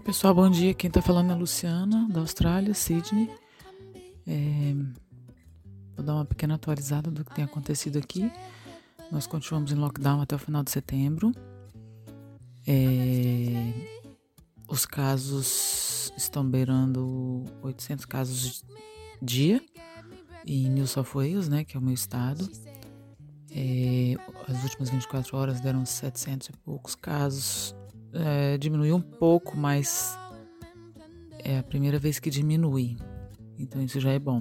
pessoal, bom dia. Quem está falando é a Luciana, da Austrália, Sydney. É, vou dar uma pequena atualizada do que tem acontecido aqui. Nós continuamos em lockdown até o final de setembro. É, os casos estão beirando 800 casos dia em New South Wales, né, que é o meu estado. É, as últimas 24 horas deram 700 e poucos casos é, diminuiu um pouco, mas é a primeira vez que diminui. Então isso já é bom.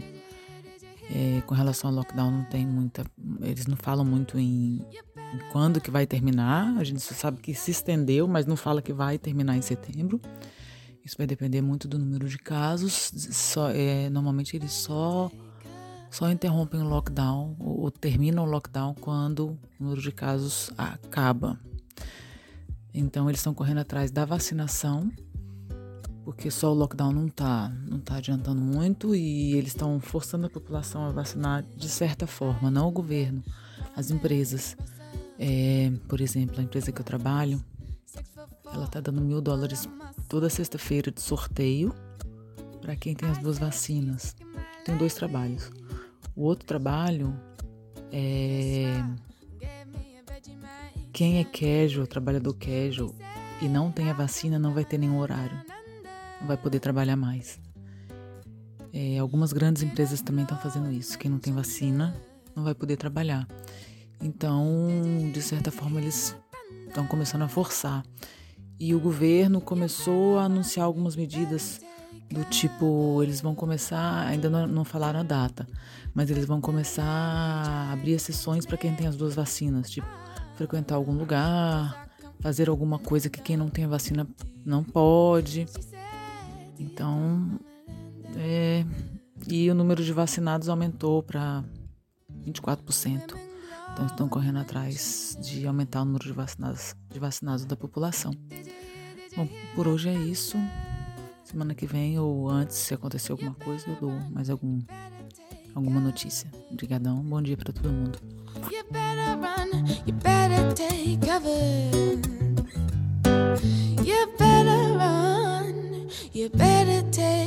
É, com relação ao lockdown não tem muita, eles não falam muito em, em, quando que vai terminar. A gente só sabe que se estendeu, mas não fala que vai terminar em setembro. Isso vai depender muito do número de casos. Só, é, normalmente eles só só interrompem o lockdown ou, ou terminam o lockdown quando o número de casos acaba. Então eles estão correndo atrás da vacinação, porque só o lockdown não está não tá adiantando muito e eles estão forçando a população a vacinar de certa forma, não o governo, as empresas. É, por exemplo, a empresa que eu trabalho, ela está dando mil dólares toda sexta-feira de sorteio para quem tem as duas vacinas. Tem dois trabalhos. O outro trabalho é quem é casual, trabalhador casual, e não tem a vacina, não vai ter nenhum horário. Não vai poder trabalhar mais. É, algumas grandes empresas também estão fazendo isso. Quem não tem vacina não vai poder trabalhar. Então, de certa forma, eles estão começando a forçar. E o governo começou a anunciar algumas medidas do tipo, eles vão começar, ainda não, não falaram a data, mas eles vão começar a abrir exceções para quem tem as duas vacinas, tipo frequentar algum lugar, fazer alguma coisa que quem não tem a vacina não pode. Então, é, e o número de vacinados aumentou para 24%. Então estão correndo atrás de aumentar o número de vacinados, de vacinados da população. Bom, por hoje é isso. Semana que vem ou antes, se acontecer alguma coisa, eu dou mais algum, alguma notícia. Obrigadão, bom dia para todo mundo. You better run, you better take cover. You better run, you better take